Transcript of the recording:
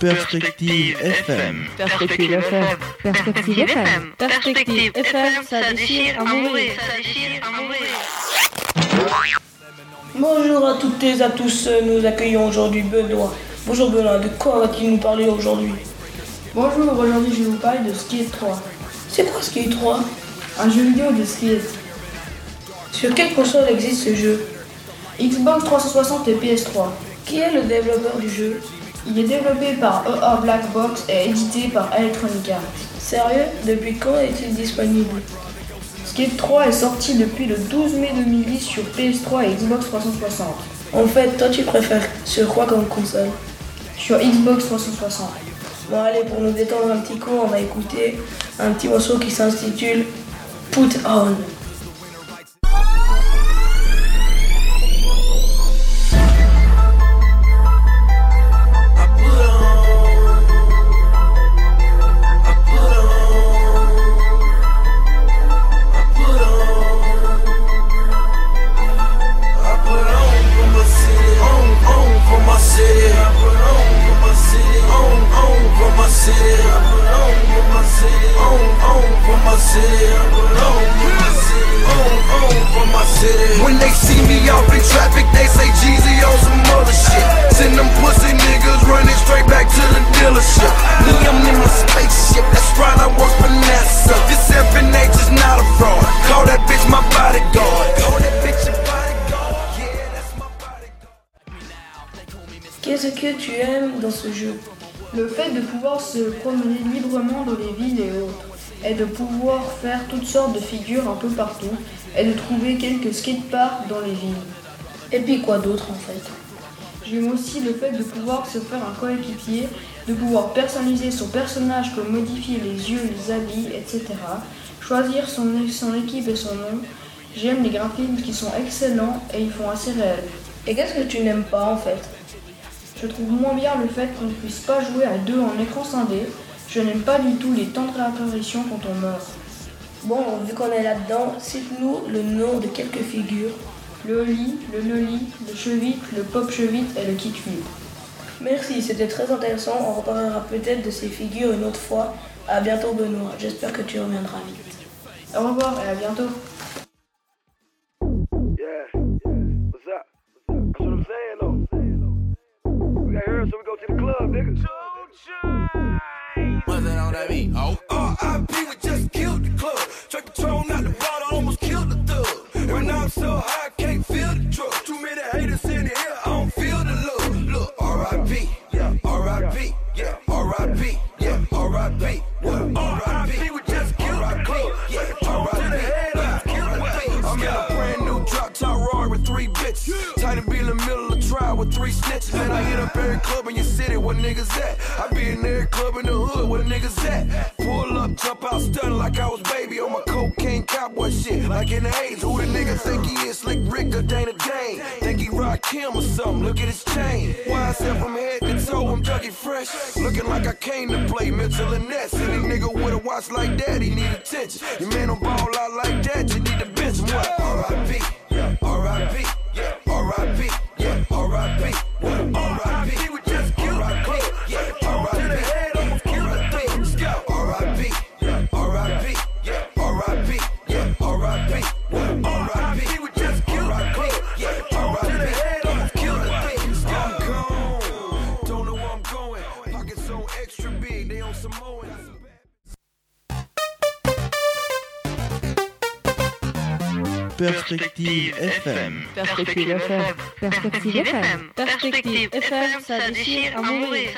Perspective FM. Perspective FM. Perspective FM. Perspective FM, ça déchire à mourir. Bonjour à toutes et à tous, nous accueillons aujourd'hui Benoît. Bonjour Benoît, de quoi va-t-il nous parler aujourd'hui? Bonjour, aujourd'hui je vais vous parler de Skate 3, C'est quoi Skate 3 un jeu vidéo de skate. Sur quelle console existe ce jeu? Xbox 360 et PS3. Qui est le développeur du jeu? Il est développé par EA Black Box et édité par Electronic Arts. Sérieux? Depuis quand est-il disponible? Skate 3 est sorti depuis le 12 mai 2010 sur PS3 et Xbox 360. En fait, toi tu préfères sur quoi comme console? Sur Xbox 360. Bon allez, pour nous détendre un petit coup, on va écouter un petit morceau qui s'intitule Put On. Qu'est-ce que tu aimes dans ce jeu? Le fait de pouvoir se promener librement dans les villes et autres, et de pouvoir faire toutes sortes de figures un peu partout, et de trouver quelques skateparks dans les villes. Et puis quoi d'autre en fait? J'aime aussi le fait de pouvoir se faire un coéquipier, de pouvoir personnaliser son personnage comme modifier les yeux, les habits, etc. Choisir son, son équipe et son nom. J'aime les graphismes qui sont excellents et ils font assez réel. Et qu'est-ce que tu n'aimes pas en fait? Je trouve moins bien le fait qu'on ne puisse pas jouer à deux en écran scindé. Je n'aime pas du tout les temps de réapparition quand on meurt. Bon, vu qu'on est là-dedans, cite-nous le nom de quelques figures. Le lit, le nolly, le chevite, le pop chevite et le kickflip. Merci, c'était très intéressant. On reparlera peut-être de ces figures une autre fois. À bientôt Benoît, j'espère que tu reviendras vite. Au revoir et à bientôt. Many in the I don't feel the love. Look, R.I.P. Yeah, R.I.P. Yeah, R.I.P. Yeah, R.I.P. What? R.I.P. we just killed the club. Yeah, R.I.P. I'm in a brand new drop top Rory with three bitches. And be in the middle of trial with three snitches. And I hit up every club in your city, where niggas at? I be in every club in the hood, where niggas at? Pull up, jump out, stun like I was baby on my cocaine cowboy shit. Like in the 80s, who the nigga think he is? Slick Rick or Dana Dane? Think he Kim or something? Look at his chain. Why I said from head to toe, I'm Dougie Fresh. Looking like I came to play Mitchell and Ness. Any nigga with a watch like that, he need attention. Your man don't ball out like that, you need Perspective FM. Perspective FM. Perspective FM. Perspective FM, ça déchire à mourir.